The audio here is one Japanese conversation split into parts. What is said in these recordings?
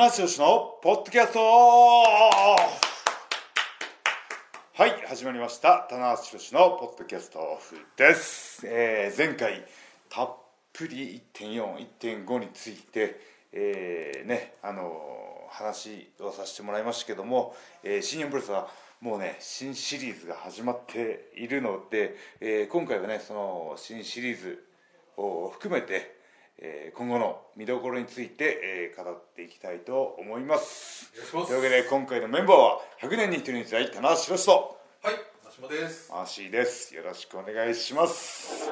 棚橋宏のポッドキャスト。はい始まりました。棚橋宏のポッドキャストオフです、えー前回たっぷり1.41.5について、えーねあのー話をさせてもらいましたけども、えー新日本プロレスはもうね新シリーズが始まっているので、えー今回はねその新シリーズを含めて、えー今後の見どころについて、えー語っていきたいと思います。というわけで今回のメンバーは100年に一人につい棚橋宏とはい、マシモです。マーシーです。よろしくお願いします。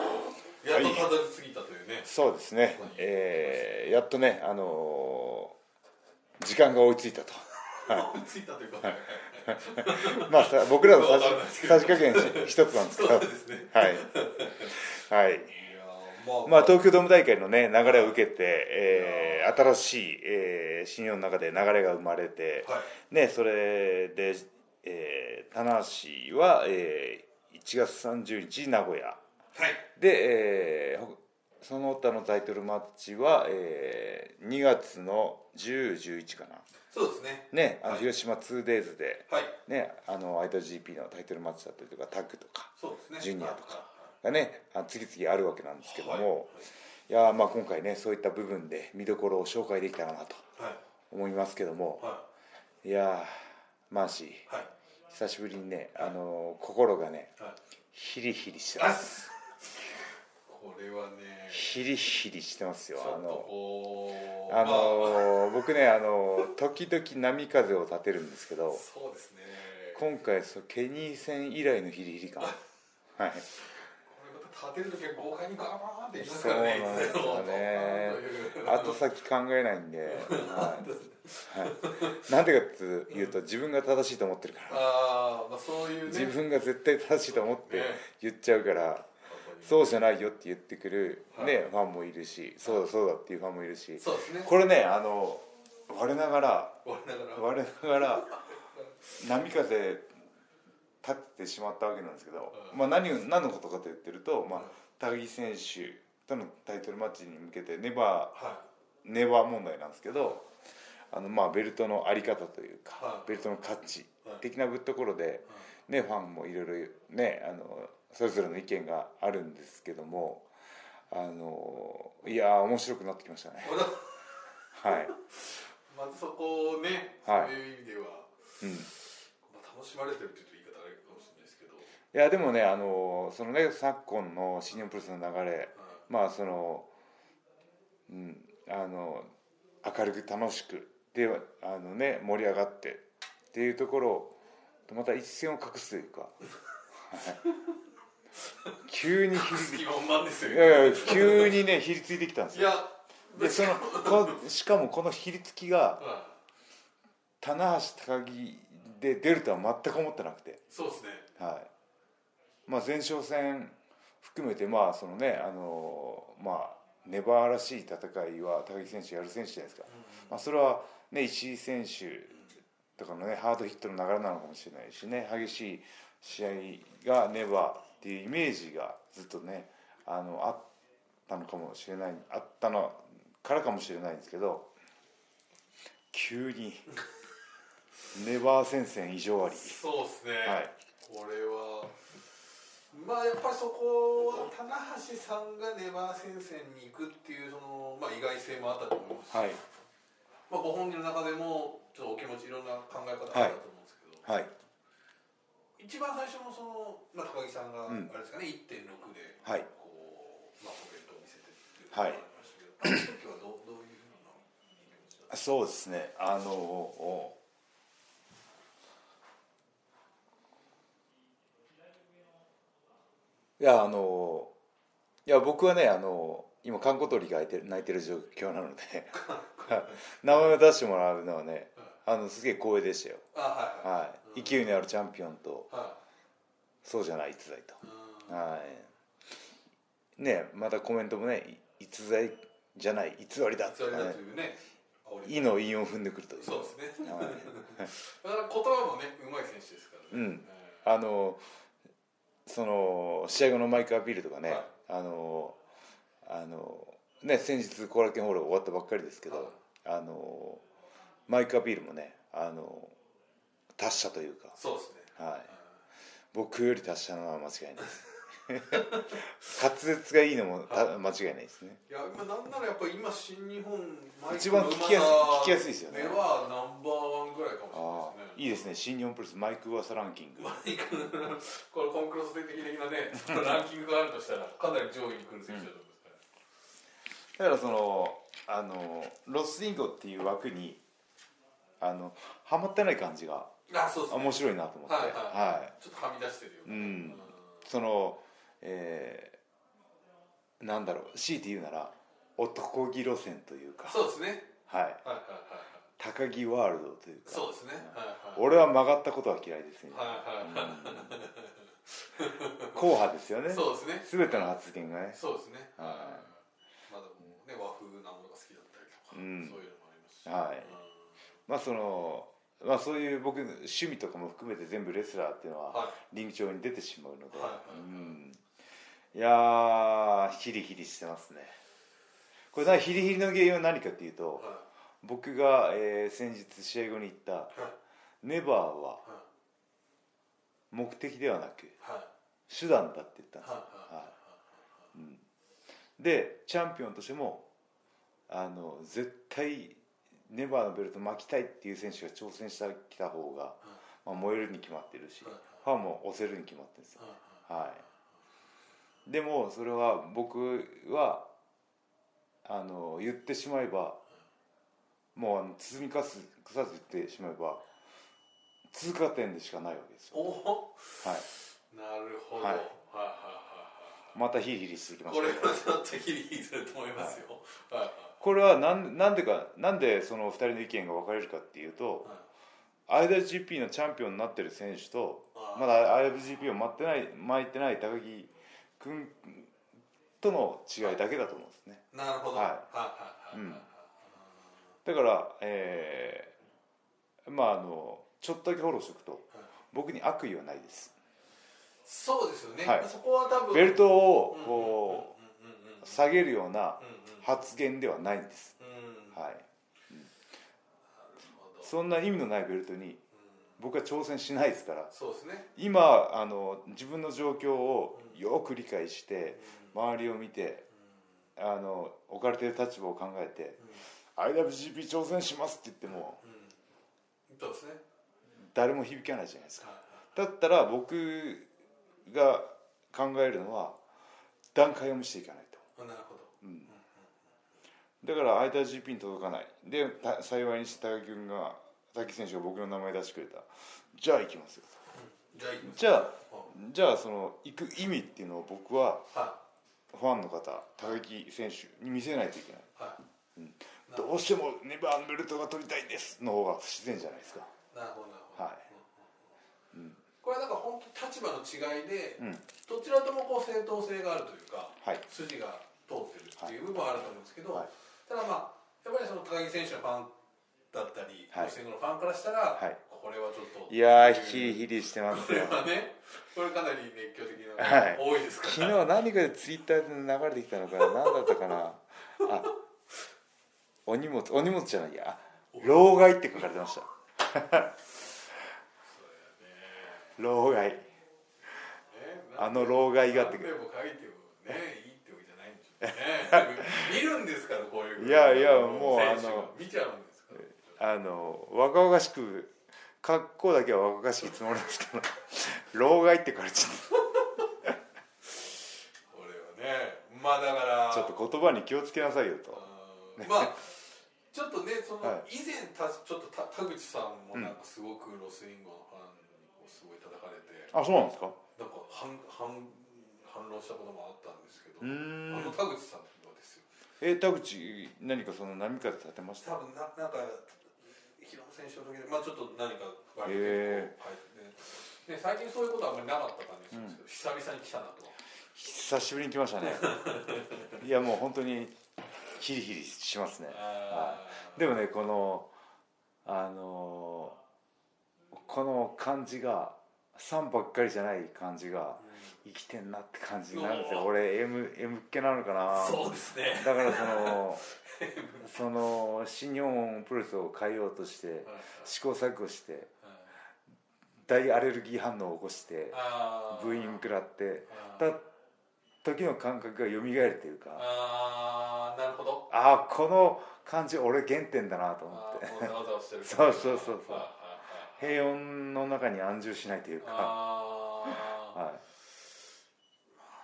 やっとたどり着いたというね。そうですね。こえーやっとねあのー時間が追いついたと。追いついたというか。まあさ僕らのさじ加減一つなんですけど。はい。はいまあ、まあ、東京ドーム大会の、ね、流れを受けて、えー新しい、えー新日本の中で流れが生まれて、はい。ね、それで、えー棚橋は、えー1月30日名古屋はい。で、えーほその他のタイトルマッチは、えー2月の1011かなそうですね。ねあのはい広島 2days で、はい。ね、あの IWGP のタイトルマッチだったりとかタッグとかそうですね。ジュニアとかはがね次々あるわけなんですけども、はいいやーまあ今回ねそういった部分で見どころを紹介できたらなと。思いますけどもはいやーマーシーい。はい。久しぶりにね、あのー心がねはい。ヒリヒリしてあますこれはね。ヒリヒリしてますよあの。あまのー僕ねあのー時々波風を立てるんですけどそうですね。今回そうケニー戦以来のヒリヒリ感 はいこれまた立てるときは豪快にガバーンっていきますそうからね。なんですよね。後先考えないんで、はい。はい、なんでかっていうと自分が正しいと思ってるから。ああ、まあそういうね。自分が絶対正しいと思ってね。言っちゃうからそうじゃないよって言ってくる、はい。ね、ファンもいるしそうだそうだっていうファンもいるし。そうですね。これねあの我ながら我ながら。我ながら波風立ってしまったわけなんですけど、うん。まあ、何を何のことかと言ってると、まあうん、高木選手とのタイトルマッチに向けてネバはーネバー問題なんですけどあのまあベルトの在り方というか、はい。ベルトの価値はい。的なところで、ね、ファンもいろいろねあのそれぞれの意見があるんですけどもあのいやー面白くなってきましたね。ははい、まずそこをね、はい。そういう意味では、うん、いまあ、楽しまれてるってですけど、やでもねあのそのね昨今の新日本プロレスの流れまあそのうんあの明るく楽しくであのね盛り上がってっていうところとまた一線を画すというか、はい。急にひりいやいや急にねひりついてきたんですよ。いやでそのこしかもこのひりつきがは棚橋高木で出るとは全く思ってなくて。いそうですね。はいまあ、前哨戦含めてまあそのねあのまあネバーらしい戦いは高木選手やる選手じゃないですか、まあ、それはね石井選手とかのねハードヒットの流れなのかもしれないしね激しい試合がネバーっていうイメージがずっとねあのあったのかもしれないあったのからかもしれないんですけど急に ネバー戦線異常あり。そうですね、はい。これはまあやっぱりそこは棚橋さんがネバー戦線に行くっていうその、まあ、意外性もあったと思いますし、はい。まあ、ご本人の中でもちょっとお気持ちいろんな考え方あったと思うんですけど、はい。一番最初のその、まあ、高木さんが、うん。あれですかね1.6ではい。こう、まあ、コメントを見せてっていうのがありましたけど、あの時はどうどういうふうな気持ちだった？そうですね。あのいやあのいや僕はねあの今観光鳥が泣いて泣いてる状況なので 名前を出してもらうのはねあのすげえ光栄でしたよ、あはいはい。はい、勢いのあるチャンピオンとはそうじゃない逸材と。はい。ねまたコメントもねい逸材じゃない偽りだとかねだというね煽り「い」の韻を踏んでくるという。そうですね。はい。だから言葉もねうまい選手ですからね、うん。え。あのその試合後のマイクアピールとかね、はい。あのあのね先日後楽園ホール終わったばっかりですけど、はい。あのマイクアピールもねあの達者というか。そうですね。はい。僕より達者なのは間違いないです 滑舌がいいのもた間違いないですね。いや今なんならやっぱり今新日本マイクの一番聞きやすい聞きやすいですよね。ではナンバーワンぐらいかもしれないですね。いいですね。新日本プロレスマイク噂ランキング。マイクこれコンクロス的なね ランキングがあるとしたらかなり上位に来る選手だと思いますから。だからそのあのロスインゴっていう枠にあのはまってない感じがあそうですね。面白いなと思って。はいはいはい。ちょっとはみ出してるようねん。そのえーなんだろう強いて言うなら男気路線というか。そうですね。はい。はいはいはいはい。高木ワールドというか。そうですね。はいはい。俺は曲がったことは嫌いですね。はいはいはい。硬派ですよね。そうですね。全ての発言がね。そうですね。はい。まだもうね和風なものが好きだったりとかそううんいうのもありますし。はい。まあそのまあそういう僕趣味とかも含めて全部レスラーっていうのははリング上に出てしまうので、はいはいはい。うんいやーヒリヒリしてますね。これなヒリヒリの原因は何かっていうとは僕が、えー先日試合後に言ったいはい「ネバーははい。目的ではなくはい。手段だ」って言ったんですよ、はいでチャンピオンとしてもあの絶対ネバーのベルト巻きたいっていう選手が挑戦してきた方が、まあ、燃えるに決まってるしはいファンも押せるに決まってるんですよ。はい。はい、でもそれは僕はあの言ってしまえばもうあの包みかす腐ず言ってしまえば通過点でしかないわけですよ、はい、なるほど。ははいいはいはいまたヒリヒリしてきまこれしたはちょっとヒリヒリすると思いますよ。はいはい。これはなんなんでかなんでその2人の意見が分かれるかっていうとはい。IWGP のチャンピオンになってる選手とまだ IWGP を待ってない巻いてない高木君との違いだけだと思うんですね。なるほど。はい。うんはいだからえーまああのちょっとだけフォローしておくとはい。僕に悪意はないです。そうですよね。はい。そこは多分。ベルトをうんこうんうんうんうんう下げるようなうんうん。発言ではないんです。うん。はい。なるほど。そんな意味のないベルトにうん僕は挑戦しないですから。そうですね。今あの自分の状況をよく理解して周りを見てあの置かれている立場を考えて IWGP 挑戦しますって言ってもうん。うんそうですね。誰も響かないじゃないですか。はいだったら僕が考えるのは段階を見せていかないと、なるほど。うん、だから IWGP に届かない。でた幸いにして高木君が高木選手が僕の名前出してくれた。じゃあ行きますよじゃあじゃあその行く意味っていうのを僕ははファンの方高木選手に見せないといけない。いはい。うん。ど。うしてもネバーのベルトが取りたいんですの方が不自然じゃないですか。なるほどなるほど。はい。うんうんこれはなんか本当立場の違いでうん。どちらともこう正当性があるというかはい。筋が通ってるっていう部分はあると思うんですけど、はい。ただまあやっぱりその高木選手のファンだったり、はい。ファンからしたら、はい。これはちょっと。いやーヒリヒリしてますこれよ。は ね。これかなり熱狂的なはい。多いですか？ら、昨日何かでツイッターで流れてきたのかな？何だったかな？あお荷物お荷物じゃないや。老害って書かれてました。老害。ねあの老害がって何でも書いてもねいいってわけじゃないんでしょうね。見るんですからこういういやいやもうあの。見ちゃうんあの若々しく格好だけは若々しいつもりですけど老害って書かれちゃっこれはねまあだからたちょっと言葉に気をつけなさいよと。うんまあちょっとねその、は以前たちょっとた田口さんもなんかすごくロスインゴのファンをすごい叩かれて、あそうなんですか？なんか反反反論したこともあったんですけど、あの田口さんのですよ。え田口何かその波風立てました？多分ななんか平野選手の時でまあちょっと何か割へとこう入ってね。ね最近そういうことはあんまりなかった感じするんですけど、久々に来たなと久しぶりに来ましたね。いやもう本当にヒリヒリしますね。あー。でもねこのあのこの感じが3ばっかりじゃない感じが生きてんなって感じになるんですよ。俺 M, M っ気なのかな。そうですね。だからその その新日本プロレスを変えようとして試行錯誤して大アレルギー反応を起こしてあー。ブーイング食らってた時の感覚が蘇るというかあーなるほど。ああこの感じ俺原点だなと思って。そうそうそうそう。あ平穏の中に安住しないというー。かはまあ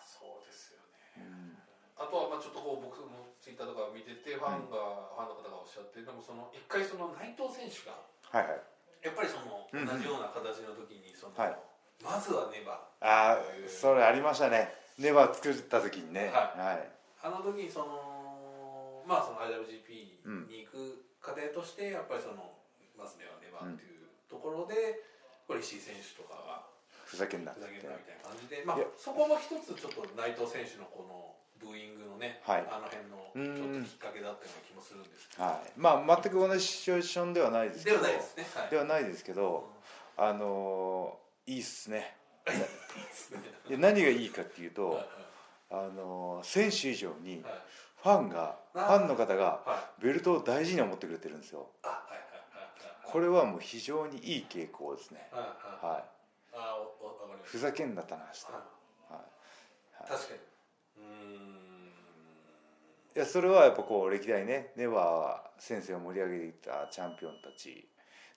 そうですよねい、うんあとはまあちょっとこう僕もツイッターとか見ててファンが、ファンの方がおっしゃってでもその一回その内藤選手がはいはい。やっぱりその同じような形の時にその、はい。まずはネバああえーそれありましたね。ネバー作った時にね。ははい。あの時にそのまあその IWGP に行く過程としてやっぱりそのまずネバネバっていうところで、これ石井選手とかがふざけんなっふざてけんなみたいな感じで、まあそこも一つちょっと内藤選手のこのブーイングのね、はい。あの辺のうん。ちょっときっかけだったような気もするんですけど、はい。まあ全く同じシチュエーションではないですけど。ではないですね。はい。ではないですけどあのーいいっすね。いや何がいいかっていうとはいあのー選手以上にはい。ファンがファンの方がはい。ベルトを大事に思ってくれてるんですよ。これはもう非常にいい傾向ですね。はいふざけんな棚橋ははい。い。確かにいやそれはやっぱこう歴代ねネバー先生を盛り上げていたチャンピオンたち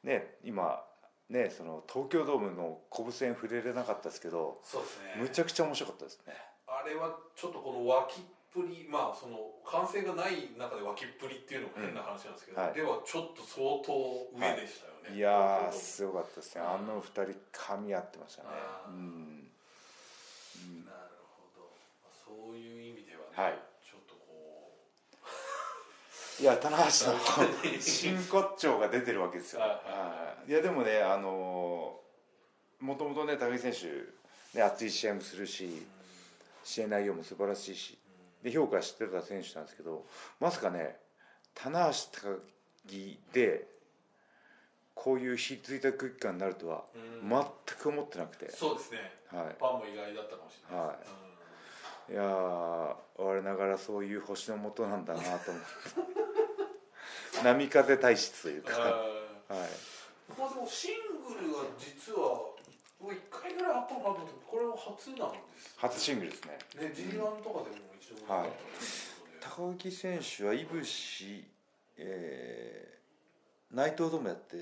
ね今ねその東京ドームのコブ戦触れれなかったですけどそうですね。むちゃくちゃ面白かったですね。あれはちょっとこの脇っぷりまあその歓声がない中で脇っぷりっていうのも変な話なんですけど、うんはい。ではちょっと相当上でしたよね、い。やー東すごかったですね。うんあの二人噛み合ってましたね。うん。京ドームなるほど。まあそういう意味ではね、はいいや棚橋の 真骨頂が出てるわけですよ、はいはいい。やでもねあのもともとね高木選手、ね、熱い試合もするしう、試合内容も素晴らしいしで評価してた選手なんですけどまさかね棚橋高木でこういうひっついた空気感になるとはうん。全く思ってなくて、そうですね。はファンも意外だったかもしれないです、い、いやー我ながらそういう星のもとなんだなと思って 波風体質というか、うんはい、まあでもシングルは実はもう1回ぐらいあったのかなと思ってこれは初なんです初シングルですね。ね G1 とかでも一度もなかったとい高木選手はいぶし、えー内藤ともやって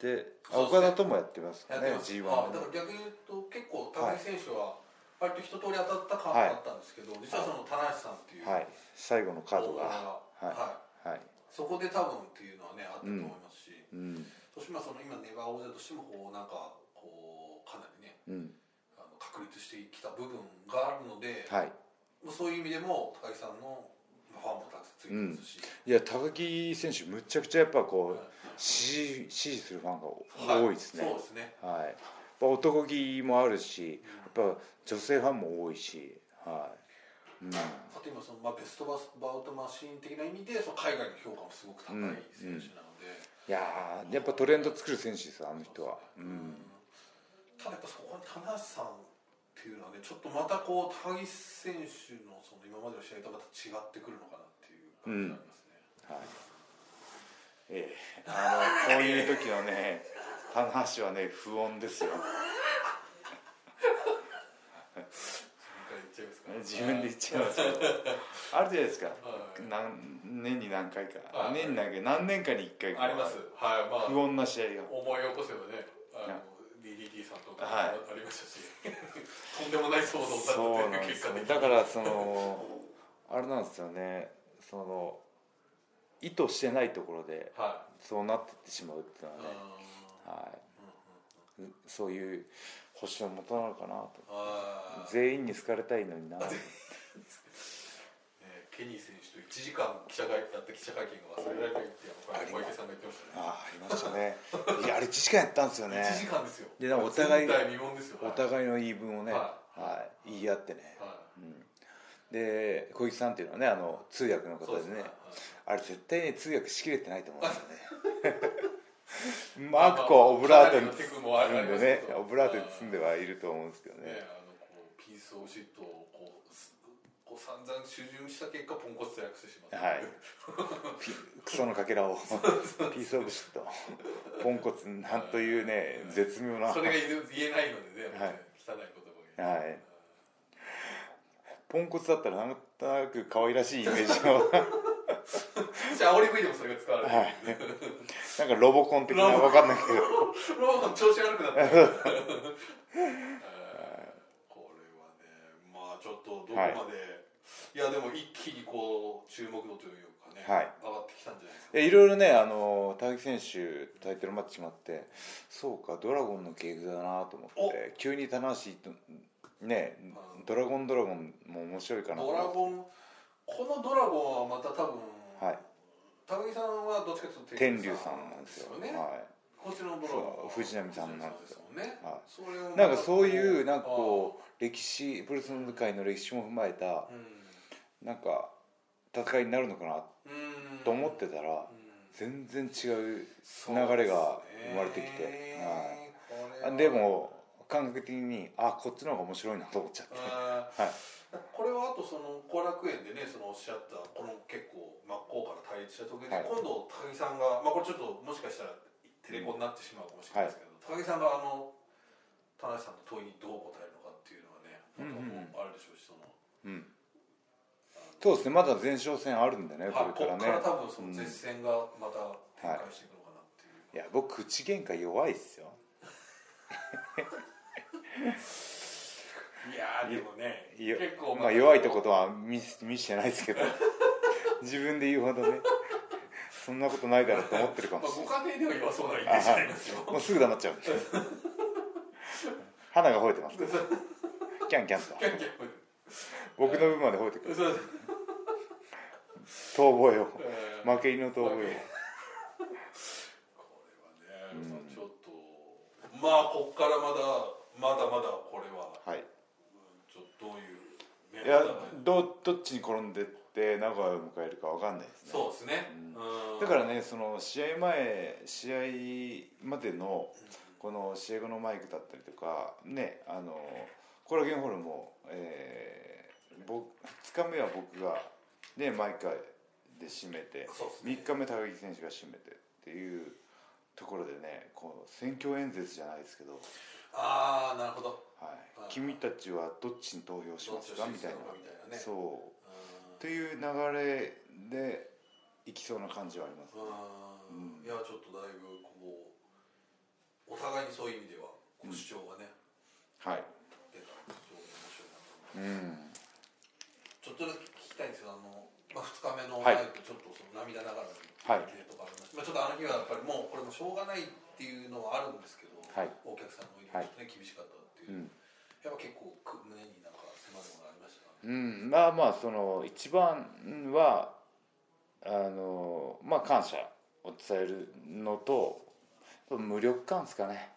で岡田ともやってますねやってます。G1 は。い。だから逆に言うと結構高木選手は割と一通り当たった感はいがあったんですけど、実はその棚橋さんっていうはい。最後のカードが。はい。はい。はいそこで多分っていうのはねあったと思いますし、うん。そしてまあその今ネバー王者としてもこうなんかこうかなりねうん。あの確立してきた部分があるので、はい。そういう意味でも高木さんのまあファンもたくさんついてますし、いや高木選手むちゃくちゃやっぱこうはい。支持支持するファンがはい多いですね。そうですね。はい、男気もあるしやっぱ女性ファンも多いしはい、うん、あと今その、まあ、ベストバウトマシーン的な意味でその海外の評価もすごく高い選手なので、いやーやっぱトレンド作る選手ですよあの人は。うん。ただやっぱそこに棚橋さんっていうのはねちょっとまたこう高木選手のその今までの試合とまた違ってくるのかなっていう感じがありますね、はい。ええ。あのこういう時のね棚橋はね 不穏ですよ自分で言っちゃいますけどあるじゃないですか。はい。何年に何回か。はい。年に何回何年かに1回かあります。はい。まあ。不穏な試合が。思い起こせばねあの DDT さんとかはい。ありましたし、とんでもない騒動だったなんですよという結果的にだからその あれなんですよね。その意図してないところではそうなっていってしまうっていうのいはね、あはい。そういう星のもとなのかなと。全員に好かれたいのにな。ねケニー選手と1時間記者会やった記者会見が忘れられないって小池さんが言ってましたね。ああありましたね。いやあれ1時間やったんですよね。1時間ですよ。でお互いお互いの言い分をね、ははい、言い合ってね、はうん、で小池さんっていうのはねあの通訳のい方でね。ね。はい。あれ絶対ね通訳しきれてないと思うんですよね マークこうオブラートに包んでねオブラートに包んではいると思うんですけどねねあのこうピースオブシットをこうすこう散々手順した結果ポンコツと訳してしまったはいピクソのかけらをピースオブシットポンコツなんというね絶妙なはそれが言えないのでね、はい汚い言葉がいポンコツだったらなんとなく可愛らしいイメージのじゃあ煽り V でもそれが使われてる、はい。なんかロボコン的なわかんないけど。ロボコン調子悪くなって。るえーこれはねまあちょっとどこまで、い、やでも一気にこう注目度というかね、はい。上がってきたんじゃないですか。いろいろねあの高木選手タイトルマッチ決まってそうかドラゴンの系譜だなと思って急に棚橋とねうん。ドラゴンドラゴンも面白いかなとドラゴンこのドラゴンはまた多分、はい高木さんはどっちかというと天竜さんなんですよ。ね、はこっちのドラゴンはそう藤波さんなんですよ。ね、はい。それをい、なんかそういうなんかこう歴史プロレスの界の歴史も踏まえたうなんか戦いになるのかなうん。と思ってたらうん。全然違う流れが生まれてきてはあでも感覚的にあこっちの方が面白いなと思っちゃって。あはい。ーこれはあとその後楽園でねそのおっしゃったこの結構真っ向から対立した時に、はい。今度高木さんが、まあ、これちょっともしかしたらテレコになってしまうかもしれないですけど、高木さんがあの田中さんの問いにどう答えるのかっていうのはねなんうあるでしょうしその、うん。そうですねまだ前哨戦あるんでねこはいこれからね。っから多分その絶戦がまた展開していくのかなっていう、いや僕口喧嘩弱いっすよ いやーでもね結構まあ弱いとことは見せ見してないですけど。自分で言うほどね。そんなことないだろうと思ってるかもまあ、しれご家庭では弱そうなイメージありますよ。ないもうすぐ黙っちゃう。花が吠えてますキャンキャンと。キャンキャン僕の分まで吠えてくる。そう逃亡よえー負け犬の逃亡よこれはね、まあちょっとまあこっからまだまだまだこれは。はいいやどどっちに転んでって名古屋を迎えるかわかんないですね。そうですね、うん。うん。だからねその試合前試合までのこの試合後のマイクだったりとかねあのコラゲンホールも、えー、僕2日目は僕がねマイクで締めてね。3日目高木選手が締めてっていうところでねこう選挙演説じゃないですけど、ああなるほどはい。はい君たちはどっちに投票しますか？みたいな。ね。そう。うんという流れでいきそうな感じはありますね。うん。いやちょっとだいぶこうお互いにそういう意味では主張がね、はい。出た。ら非常に面白いなと思います。うん。ちょっとだけ聞きたいんですけどあの、まあ、2日目のはい。ライブちょっとその涙ながらにはい。ねとかありましたまあ、ちょっとあの日はやっぱりもうこれもしょうがないっていうのはあるんですけど、はい。お客さんの入りがちょっとね、厳しかったっていうう、ん。やっぱ結構く胸になんか迫るものがありましたか？うん、まあまあその一番はあのまあ感謝を伝えるのと無力感ですかね。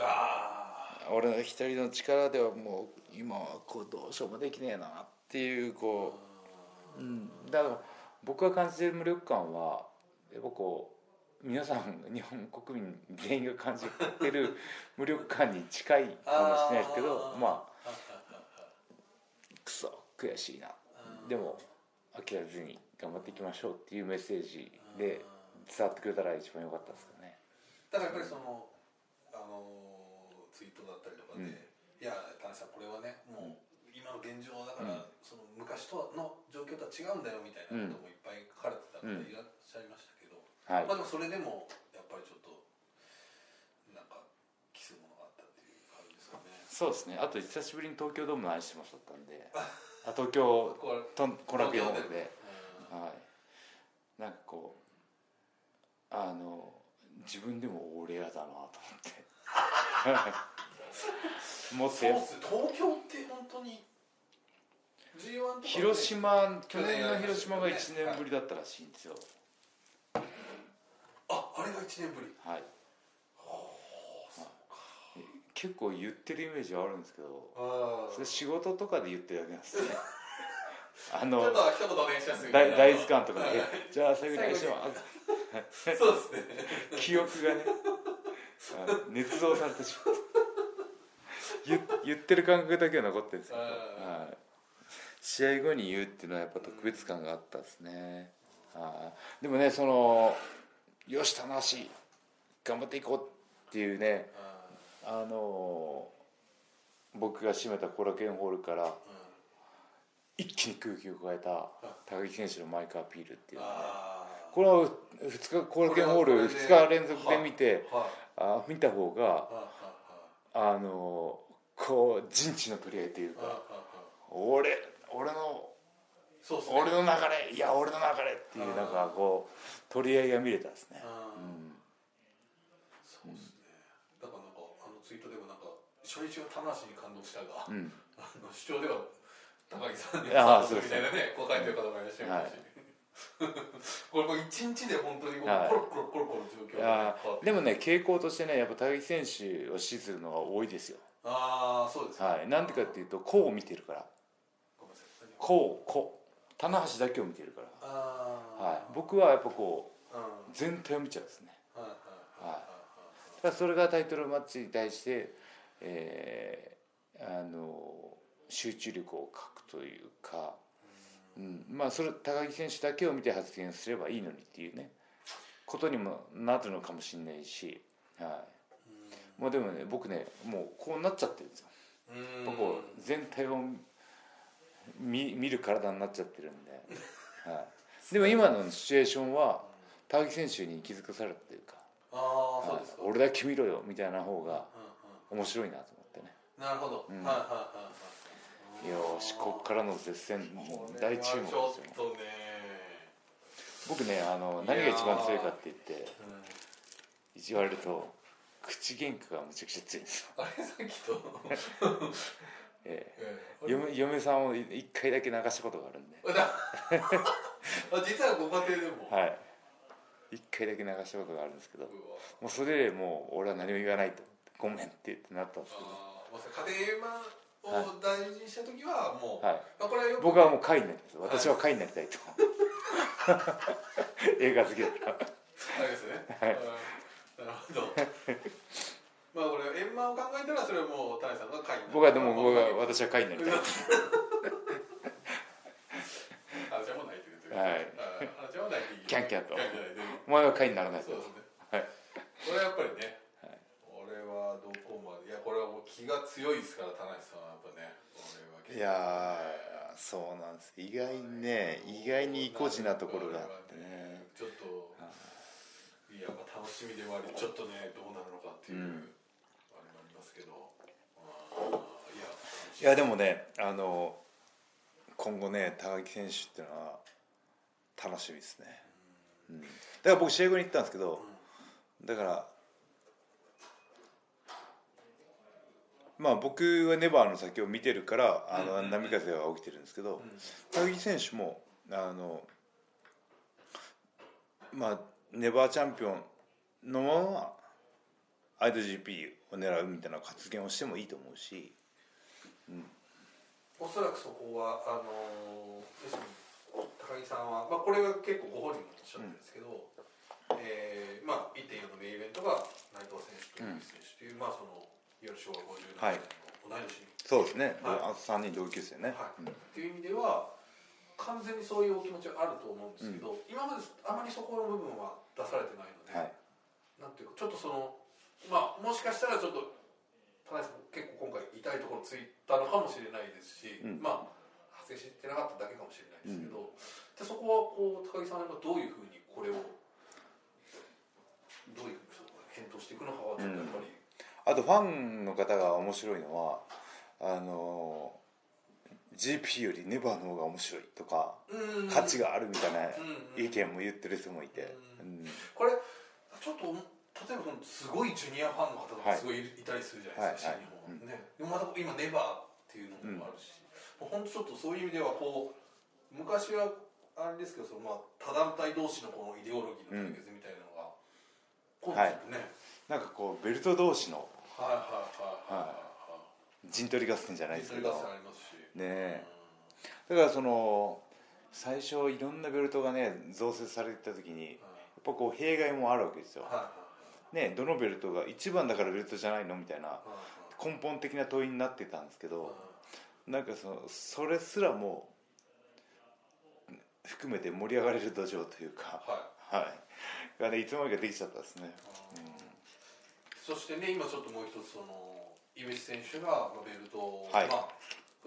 あ俺の一人の力ではもう今はこうどうしようもできねえなっていうこう、うん、だから僕が感じてる無力感はやっぱこう皆さん日本国民全員が感じてる 無力感に近いかもしれないですけどまあクソ悔しいな。でも諦めずに頑張っていきましょうっていうメッセージで伝わってくれたら一番良かったですかね。ただやっぱりその、あのツイートだったりとかで、うん。いや田中さんこれはねもう今の現状だから、うん。その昔との状況とは違うんだよみたいなこともいっぱい書かれてた方いらっしゃいましたけど、はい。まあでもそれでもやっぱりちょっとなんかキスものがあったっていう感じですかね。そうですね。あと久しぶりに東京ドームの愛してますだったんであ東京後楽園ホールで。うんはい。なんかこうあの自分でも俺やだなと思って。もっとやそうっす東京って本当に G1 とかね。広島去年の広島が1年ぶりだったらしいんですよ。ああれが1年ぶり。はい。結構言ってるイメージはあるんですけどあそれ仕事とかで言ってるだけなんですね。あちょのっと一言お願いします大大豆館とかで「じゃあ最後にお願いします」そうですね。記憶がねあの捏造されてしまう。言言ってる感覚だけは残ってるんですけど、あ。はい、試合後に言うっていうのはやっぱ特別感があったですね、はい。でもねそのよし棚橋頑張っていこうっていうねああの僕が締めたコラケンホールからうん一気に空気を変えた高木選手のマイクアピールっていうのはね。あこれは2日コラケンホールこれはこれで2日連続で見てはいあ見た方があのこう陣地の取り合いというか俺俺のそう俺の流れいや俺の流れっていうなんかこう取り合いが見れたですね。うん。そうですね。だからなんかあのツイートでもなんか初日は棚橋に感動したが、うん。あの主張では高木さんに感動みたいなねこう書いてる方もいらっしゃいますし、これもう一日で本当にコロコロコロコロ状況がでもね傾向としてねやっぱ高木選手を支持するのが多いですよああそうですねはいなんでかっていうとこう見てるからこうこう棚橋だけを見てるから。ああはい。僕はやっぱこううん。はい全体を見ちゃうんですね。はいはいただそれがタイトルマッチに対して、えーあの集中力を欠くというか、うん、まあそれ高木選手だけを見て発言すればいいのにっていうねことにもなるのかもしれないし、はい、もうでもね僕ねもうこうなっちゃってるんですよ。うん。僕こう全体を見見る体になっちゃってるんで、はい、でも今のシチュエーションは高木選手に気づかされたというか。ああそうですか、はい。俺だけ見ろよみたいな方がうん面白いなと思ってね。うんなるほど、うん。はいはいはいはいよーしこっからの接戦もう大注目ですよこれはちょっとね。僕ねあの何が一番強いかって言ってうん意地悪と口喧嘩がむちゃくちゃ強いんですよ、あれさっきと、ええ。え嫁嫁さんを一回だけ流したことがあるんで。実はご家庭でも、はい。一回だけ流したことがあるんですけど。もうそれでもう俺は何も言わないと。ごめんって言ってなったんですけど。家庭を大事にした時はもう、はい。まあ、これはよく僕はもう会になります。私は会になりたいと。映画好きだからあれですね、はい。うん。なるほどまあこれ円満を考えたらそれはもう谷さんが会になる。僕はでも僕はまあ私は会になりたい。あじゃあもうないって言ってるはい。あじゃあもうないっていい。キャンキャンと。お前は会にならないと。そうですね。はい。これはやっぱりね、はい。これはどこまでいやこれはもう気が強いですから田中さんはやっぱね。これはいやーそうなんです。意外にね意外に意固地なところがあってね。ちょっとい。やまあ楽しみでもありちょっとねどうなるのかっていう、うんあれもありますけどあーいやいやでもねあの今後ね高木選手っていうのは楽しみですね、うん、だから僕試合後に行ったんですけどだからまあ僕はネバーの先を見てるからあの波風が起きてるんですけど高木選手もあのまあネバーチャンピオンのまま IWGP を狙うみたいな発言をしてもいいと思うしおそらくそこはあのー要するに高木さんは、まあ、これは結構ご本人もおっしゃってるんですけど、えーまあ、1.4のメインイベントが内藤選手と井口選手という、まあそのいわゆる昭和57はい年の同い年に。そうですね、はい。あと3人同級生ね、はい。うん。っていう意味では完全にそういうお気持ちはあると思うんですけど、今まであまりそこの部分は出されてないので、はい。なんていうかちょっとそのまあもしかしたらちょっと田中さん結構今回痛いところついたのかもしれないですし、うん。まあ発生してなかっただけかもしれないですけど、でそこはこう高木さんがどういうふうにこれをどういうふうに返答していくのかはちょっとやっぱり、あとファンの方が面白いのはあの GP よりネバーの方が面白いとか、うん。価値があるみたいなうんうん意見も言ってる人もいて、うん。これちょっと例えばそのすごいジュニアファンの方がすごいいたりするじゃないですか、はい新日本はね、でもまた今ネバーっていうのもあるし、もう本当ちょっとそういう意味ではこう昔はあれですけどそのまあ他団体同士のこのイデオロギーの対決みたいなのが、今度ちょっとね、なんかこうベルト同士のはい、はいはいはいはい陣取り合戦じゃないですけど。それがありますし、ねだからその最初いろんなベルトがね増設されてた時にぱこう弊害もあるわけですよ、はいはいね、どのベルトが一番だからベルトじゃないのみたいなはい根本的な問いになってたんですけはいどなんかそのそれすらも含めて盛り上がれる土壌というか、はい。はい、がねいつの間にかできちゃったですね。そしてね今ちょっともう一つそのイメ選手がまあベルトを、はい。まあ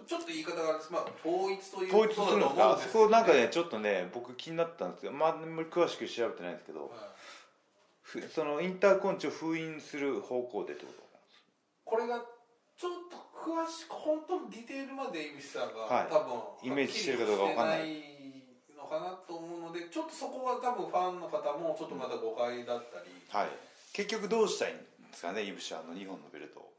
ちょっと言い方があれです。まあ統一という統一するんですか？あそこなんかねちょっとね僕気になったんですけどまああんまり詳しく調べてないんですけどふそのインターコンチを封印する方向でってここれがちょっと詳しく本当にディテールまで井口さんが、はい。多分イメージしてるかどうかわかんないのかなと思うのでちょっとそこは多分ファンの方もちょっとまだ誤解だったり、とはい。結局どうしたいんですかねイブシャーの2本のベルトを。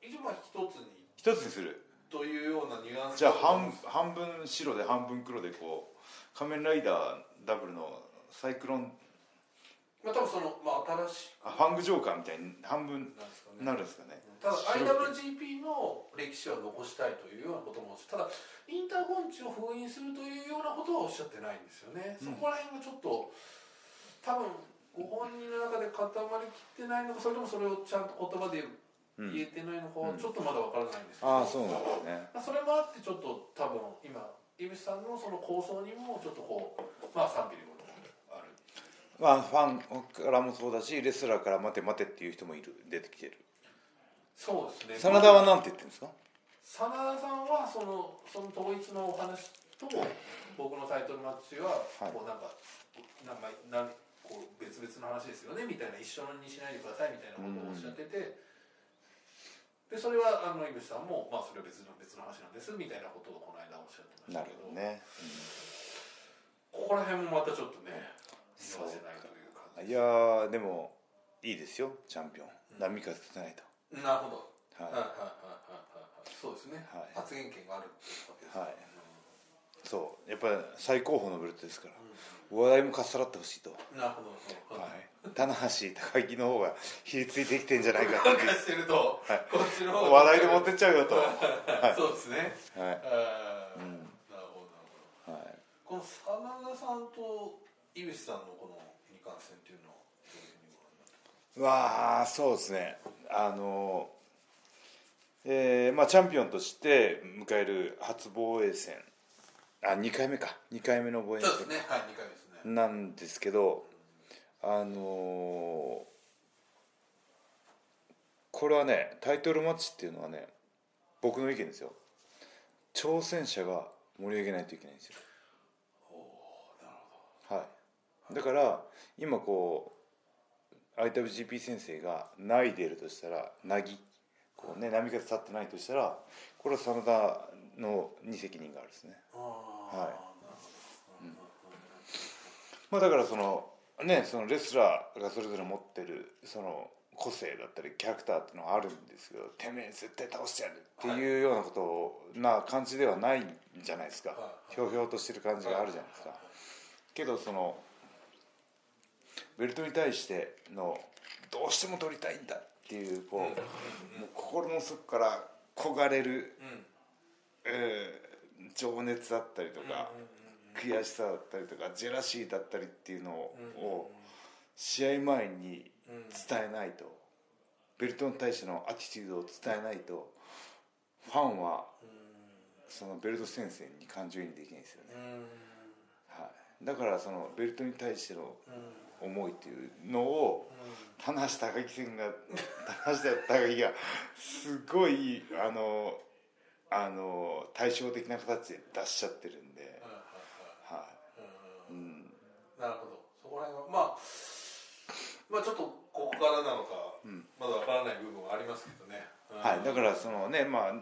一応まあ一つに。一つにする。というようなニュアンスじゃあ半半分白で半分黒でこう仮面ライダーダブルのサイクロンまあ多分その、まあ、新しあファングジョーカーみたいに半分くなんですかね。なるんですかね。ただ白 IWGP の歴史は残したいというようなこともただインターコンチを封印するというようなことはおっしゃってないんですよね、うん。そこら辺がちょっと多分ご本人の中で固まりきってないのかそれともそれをちゃんと言葉でうん言えてないのかうちょっとまだわからないんですけど、ああそうなんですね。まあそれもあってちょっと多分今井口さんのその構想にもちょっとこうまあ賛否両まあファンからもそうだしレスラーから待て待てっていう人もいる。出てきてる。そうですね。真田は何て言ってるんですか？真田さんはそのその統一のお話と僕のタイトルマッチははい。こうなんか、なんかなんこう別々の話ですよねみたいな一緒にしないでくださいみたいなことをおっしゃってて、でそれはあの井口さんも、まあ、それは別の別の話なんですみたいなことをこの間おっしゃってまなるしたけど。ほどね、ここら辺もまたちょっとねせないという感じうんいやーでもいいですよチャンピオン。波風立てないと。なるほど。はい。ははいはいはいはいはい。そうですね、はい。発言権があるっていうわけですね。はい。いそう。やっぱり最高峰のベルトですから。う話題もかっさらってほしいと、んなるほど、はい、棚橋高木の方がひりついてきてんじゃないかってしてると、はい。こっちの方話題で持ってっちゃうよと、は そうですね。い。はい。うん。なるほどなるほど。はい、この真田さんと井口さんのこの二冠戦っていうのはどういうわあそうですね。あのえーまあ、チャンピオンとして迎える初防衛戦。あ2回目か。2回目の防衛戦。そうですね。はい、二回目ですね。なんですけどあのーこれはねタイトルマッチっていうのはね僕の意見ですよ。挑戦者が盛り上げないといけないんですよおお、なるほはいだから今こう IWGP 先生がナイでいるとしたらなぎこうね波風立ってないとしたらこれは真田のに責任があるんですね。はい。うん。まあだからそのねそのレスラーがそれぞれ持ってるその個性だったりキャラクターっていうのはあるんですけどてめえ絶対倒してやるっていうようなことな感じではないんじゃないですか。はいひょうひょうとしてる感じがあるじゃないですか。けどそのベルトに対してのどうしても取りたいんだっていうこう,、うん。もう心の底から焦がれる、うん。えー情熱だったりとか、悔しさだったりとかジェラシーだったりっていうのを,、試合前にうん伝えないとベルトに対してのアティチュードを伝えないとファンはそのベルト先生に感情移入できないんですよね、はい、だからそのベルトに対してのうん思いっていうのをう棚橋高木戦が棚橋高木がすごいあのあの対照的な形で出しちゃってるんで、んはいうんうんなるほど。そこら辺はまあまあちょっとここからなのか、うん。まだわからない部分はありますけどね、はい、だからそのねまあ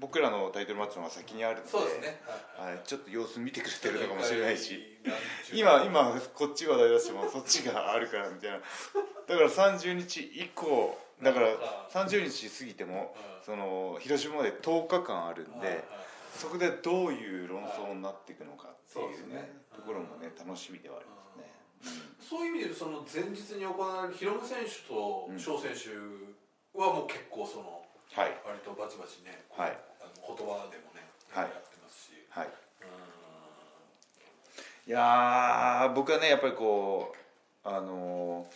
僕らのタイトルマッチの方が先にあるんで。そうですね。はいはい、ちょっと様子見てくれてるのかもしれないし今今こっち話題出してもそっちがあるからみたいな。だから30日以降だから30日過ぎてもうん。その広島まで10日間あるんでそこでどういう論争になっていくのかっていうねところもね楽しみではありますね。そういう意味でその前日に行われるヒロム選手とうん翔選手はもう結構そのはい。割とバチバチね、はい。言葉でもね、はい。やってますし、はい。うんいや僕はねやっぱりこうあの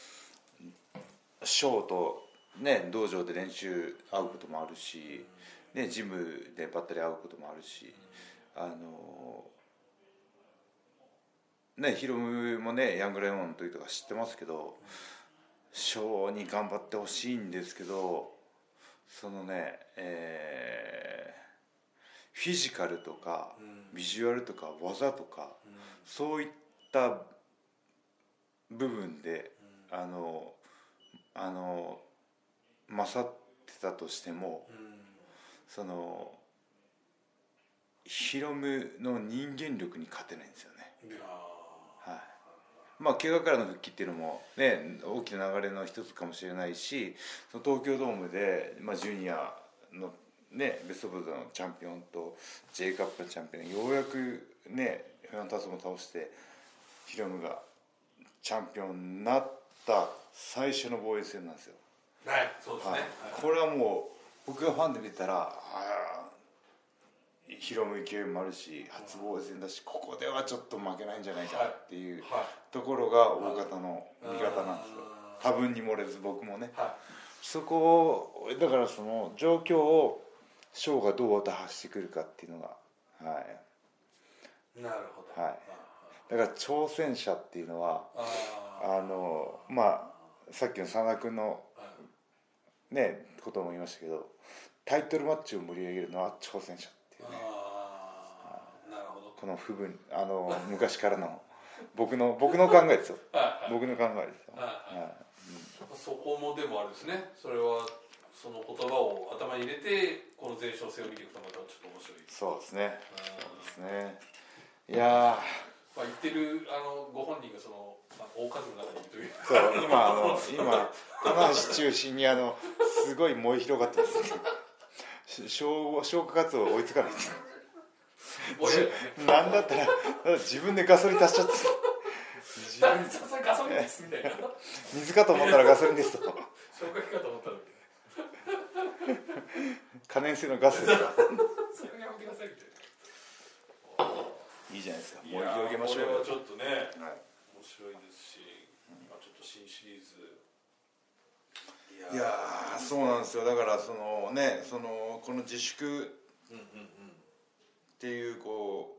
ショーとね道場で練習会うこともあるし、ね、ジムでばったり会うこともあるし、あのねヒロムもねヤングレモンの時とか知ってますけど、ショーに頑張ってほしいんですけどそのねえーフィジカルとかうん。ビジュアルとか技とかうん。そういった部分であのあの勝ってたとしてもうん。そのヒロムの人間力に勝てないんですよね。はい。まあ、怪我からの復帰っていうのも、ね、大きな流れの一つかもしれないしその東京ドームで、まあ、ジュニアの、ね、ベスト・オブ・ザのチャンピオンと J カップのチャンピオンようやく、ね、フェアンタスも倒してヒロムがチャンピオンになった最初の防衛戦なんですよ。ーはいそうですね、はい。はい。これはもう僕がファンで見たらあーヒロム勢いもあるし初防衛戦だしここではちょっと負けないんじゃないかなっていうはい。ところが大方の味方なんですよ。多分に漏れず僕もね。はそこをだからその状況をショーがどう打破してくるかっていうのがはい。いなるほど。はい。だから挑戦者っていうのはああ。のまあさっきの佐野君のねことも言いましたけどタイトルマッチを盛り上げるのは挑戦者っていうね。あーなるほど。この部分あの 昔からの僕の僕の考えですよ。僕の考えですよ、はいはい。そこもでもあれですね。それはその言葉を頭に入れてこの前哨戦を見ていくとまたちょっと面白い。そうですね。あそうですね。いやまあ、言ってるあのご本人がその、まあ、大数の中にいるという。ーそう今あの今棚橋中心にあのすごい燃え広がってます消消火活動追いつかないなんだったら自分でガソリン足しちゃって。自分ガソリンですみたいな。水かと思ったらガソリンですと。消火器かと思ったのに 可燃性のガス。ですかいいじゃないですか。い燃えやー広げましょうよ。これはちょっとねはい。面白いですし、まあ、ちょっと新シリーズ。いやーそうなんですよ。だからそのねそのこの自粛うんうんっていうこ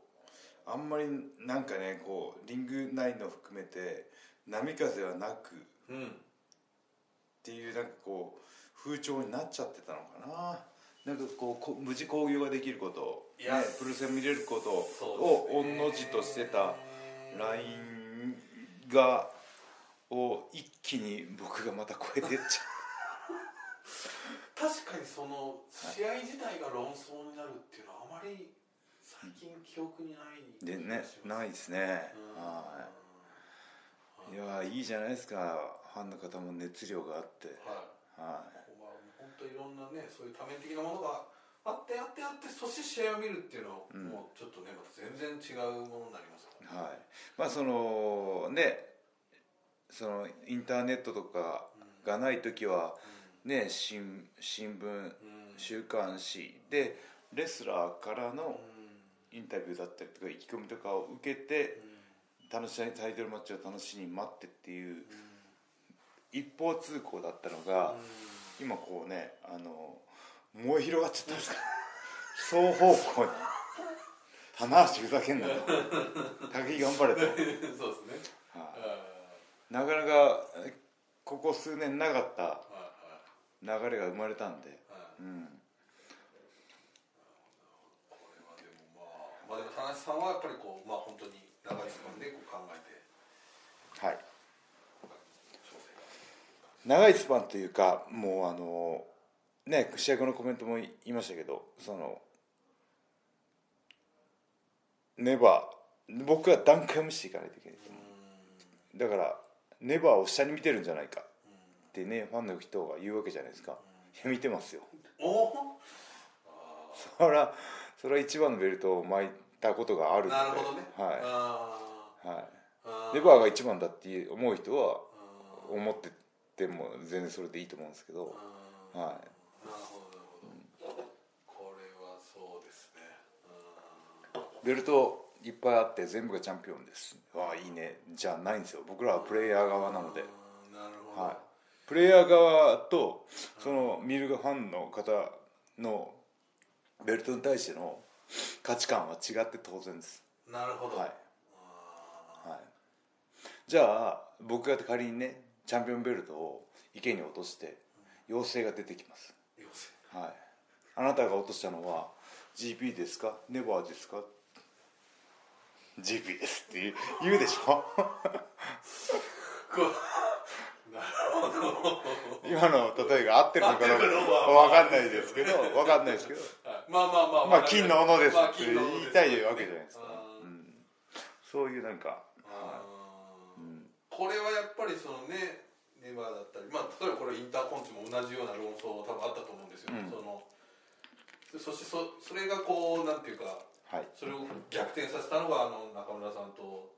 うあんまりなんかねこうリング内の含めて波風はなくっうん。うんていうなんかこう風潮になっちゃってたのかな。なんかこうこ無事興行ができること、ねプルセン見れることを御の字としてたラインがを一気に僕がまた超えてっちゃ 確かにその試合自体が論争になるっていうのはあまり最近記憶にないうでねないですね。はい。いやーいいじゃないですか。ファンの方も熱量があって。はいはい。まあ、本当いろんなねそういう多面的なものがあってあってあってそして試合を見るっていうのは、うんもうちょっとねまた全然違うものになりますから、はい、まあそのねそのインターネットとかがない時はね新新聞うん。うん週刊誌。でレスラーからうん。のインタビューだったりとか意気込みとかを受けて楽しみタイトルマッチを楽しみに待ってっていう一方通行だったのが今こうねあの燃え広がっちゃったんですか。ら双方向に。棚橋ふざけんなと。高木頑張れと。そうですね。はい。あなかなかここ数年なかった流れが生まれたんで、はいうん、これはでもまあまあでも田中さんはやっぱりこうまあ本当に長いスパンでこう考えて。はい長いスパンというかもうあのね試合後のコメントも言いましたけどそのネバー僕は段階を見せていかないといけないと思う。だからネバーを下に見てるんじゃないかってねファンの人が言うわけじゃないですか。いや見てますよ。おおそれはそれは一番のベルトを巻いたことがあるので。なるほどね。はい。あはい。あレバーが一番だって思う人はあ思ってても全然それでいいと思うんですけど、あはなるほどなるほど。これはそうですね。い、ベルトいっぱいあって全部がチャンピオンです。ああいいね。じゃないんですよ。僕らはプレイヤー側なので、あーなるほど、はい、プレイヤー側とその見るファンの方のベルトに対しての価値観は違って当然です、なるほど、はい。あはい、じゃあ僕が仮にねチャンピオンベルトを池に落として妖精が出てきます、はい、あなたが落としたのは GP ですか？ネバーですか？GP ですって言う言うでしょ？今の例えが合ってるのかどうかは分かんないですけど分かんないですけど。はいまあまあまあまあ金の斧ですまあって言いたいわけじゃないですか、うん、そういうなんか、あーうんこれはやっぱりそのねネバーだったりまあ例えばこれインターコンチも同じような論争多分あったと思うんですよ、うん。そのそしてそそれがこうなんていうかはい。それを逆転させたのがあの中村さんと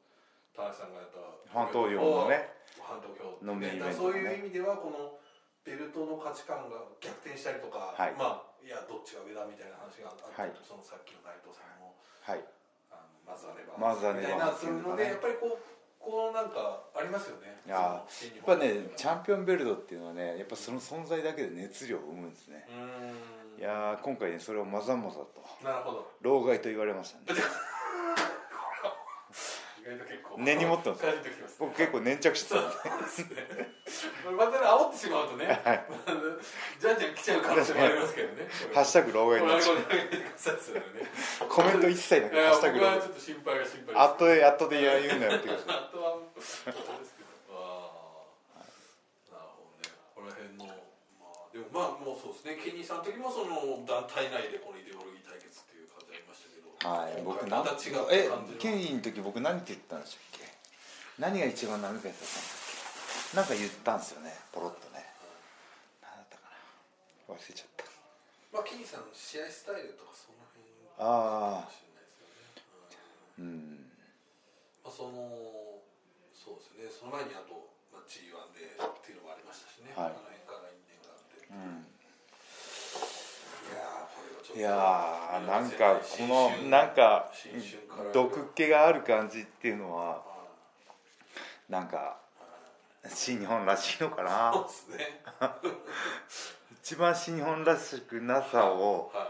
田中さんがやったファン投票のね。ファン投票のメインイベントだからそういう意味ではこのベルトの価値観が逆転したりとか、はい。まあいやどっちが上だみたいな話があって、はい。そのさっきの内藤さんもはい。あのまずはネバーまずはネバーみたいなそういうのでやっぱりこうこうなんかありますよね。いややっぱ本ねチャンピオンベルトっていうのはねやっぱその存在だけで熱量を生むんですね。いやー今回ねそれをまざまざと。なるほど。老害と言われましたね 意外と結構。根に持ってます。感じてきます僕結構粘着してたんで。そうですね。またね煽ってしまうとね。はい。じゃんじゃん来ちゃう可能性もありますけどね。ハッシュタグ老害になっちゃう。コメント一切なくハッシュタグ老ちょっと心配が心配あとで後で言うのやってくださいあとはそうですけどああなるほどね。この辺のまあでもまあもうそうですね。ケニーさんの時もその団体内でこのイデオロギー対決っていう感じありましたけどはい、僕なんまた違ったえ感じのケニーの時僕何て言ったんでしたっけ？何が一番波風立ったんだっけ？なんか言ったんですよねポロッとね。何だったかな？忘れちゃった。まあケニーさんの試合スタイルとかその辺ああね、うんうん。まあ、そのそうですね。その前にあと、まあ、G1 でっていうのもありましたしね、はいあの辺から因縁があって、うんいやーこれはちょっといやーなんかこのなんか毒気がある感じっていうのはなんか新日本らしいのかそうすね。一番新日本らしくなさをはい。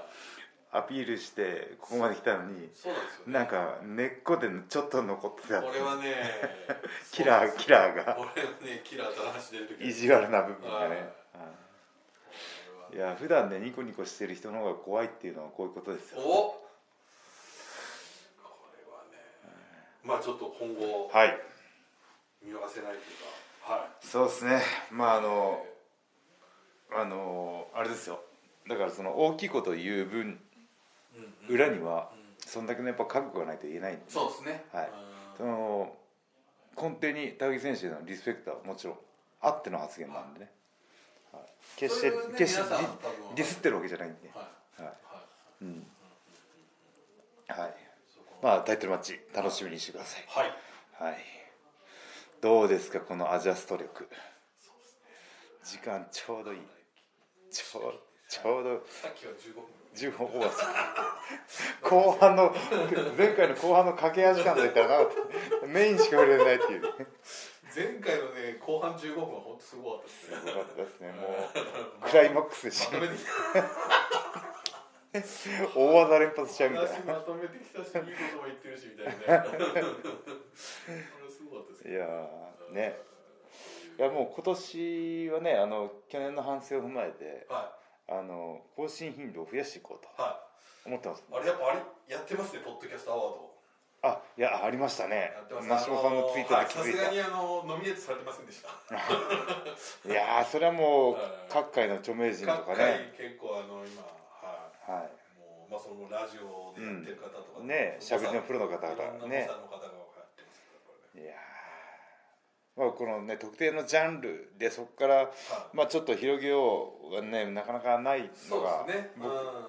アピールしてここまで来たのにそうなんですよね。なんか根っこでちょっと残ってたこれはね キラーキラーが。これはねキラーと話出る時意地悪な部分がね、はいいや普段ねニコニコしてる人の方が怖いっていうのはこういうことですよ。おこれはねまあちょっと今後はい。見逃せないというかはい。そうですね。まああのあのあれですよ。だからその大きいことを言う分うんうん。裏にはうん。そんだけのやっぱ覚悟がないと言えないんで。そうですね。はい。うん。その根底に高木選手へのリスペクトはもちろんあっての発言なんでね、はい、決して、決してディスってるわけじゃないんで、はい。はい。はい。うん。はい。まあタイトルマッチ楽しみにしてください。はい。はい。どうですかこのアジャスト力。時間ちょうどいい。ちょうちょうど。さっきは15分。10分オーバーした。後半の前回の後半の駆け足感といったらなメインしか触れないっていう。ね前回のね後半15分は本当すごかったですね。すごかったですね。もうクライマックスでしまとめてきた大技連発しちゃうみたい話まとめてきたしいいことも言ってるしみたいなね。これすごかったですないやーね。いやもう今年はねあの去年の反省を踏まえてはあの更新頻度を増やしていこうとい。は思ってます。いあれやっぱあれやってますねポッドキャストアワードあいやありましたね。さんのツイートで気づいた。はいさすがにあのノミネートされてませんでした。いやーそれはもうはい。各界の著名人と各かね。界結構あの今はい。はもうまあそのラジオでやってる方とか、うん。ね喋りのプロの方々ね。いいやー。まあこのね特定のジャンルでそこからはい。まあちょっと広げようはねなかなかないのがね。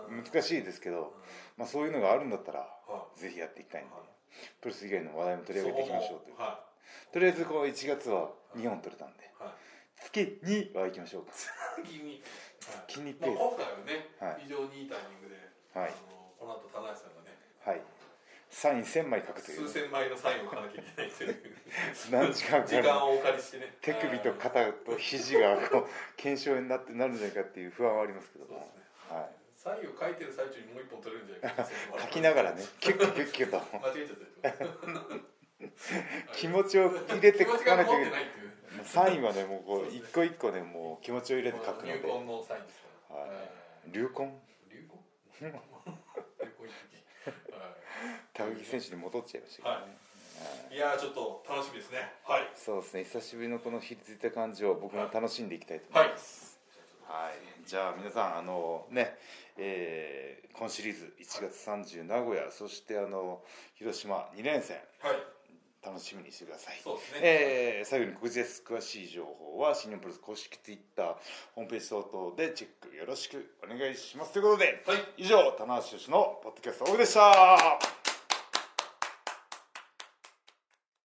難しいですけど、まあ、そういうのがあるんだったらはぜひやっていきたいんで。はいプロレス以外の話題も取り上げていきましょうという。はとりあえずこう1月は2本取れたんでいはい。月2は行きましょうか先に、月にまあ、ペー今回はね、はい。非常にいいタイミングで、はい。あのこの後田中さんがねはい。サイン1000枚書くという数千枚のサインを書かなきゃいけないという。何時間か時間をお借りしてね。手首と肩と肘がこう腱鞘炎になってなるんじゃないかっていう不安はありますけども、ね。はサインを書いてる最中にもう一本取れるんじゃないか、書きながらねキュッキュッキュッと間違えちゃった気持ちを入れて書かなきゃいけないいサインはねもうこう一個一個ねもう気持ちを入れて書くの入で魂のサインですから、はい流魂ー流行流行高木選手に戻っちゃいましたけどね、はいいやーちょっと楽しみですねはいそうですね久しぶりのこのひりついた感じを僕も楽しんでいきたいと思います、はい、じゃあ皆さんあのね、えー今シリーズ1月30名古屋そしてあの広島2連戦。はい。楽しみにしてください。そうですね。えー最後に告知です詳しい情報は新日本プロレス公式ツイッターホームページ等々でチェックよろしくお願いします。ということで、はい。以上棚橋宏のポッドキャストオフでした